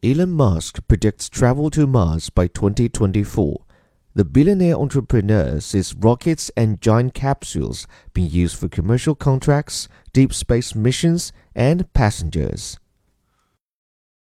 Elon Musk predicts travel to Mars by 2024. The billionaire entrepreneur sees rockets and giant capsules being used for commercial contracts, deep space missions, and passengers.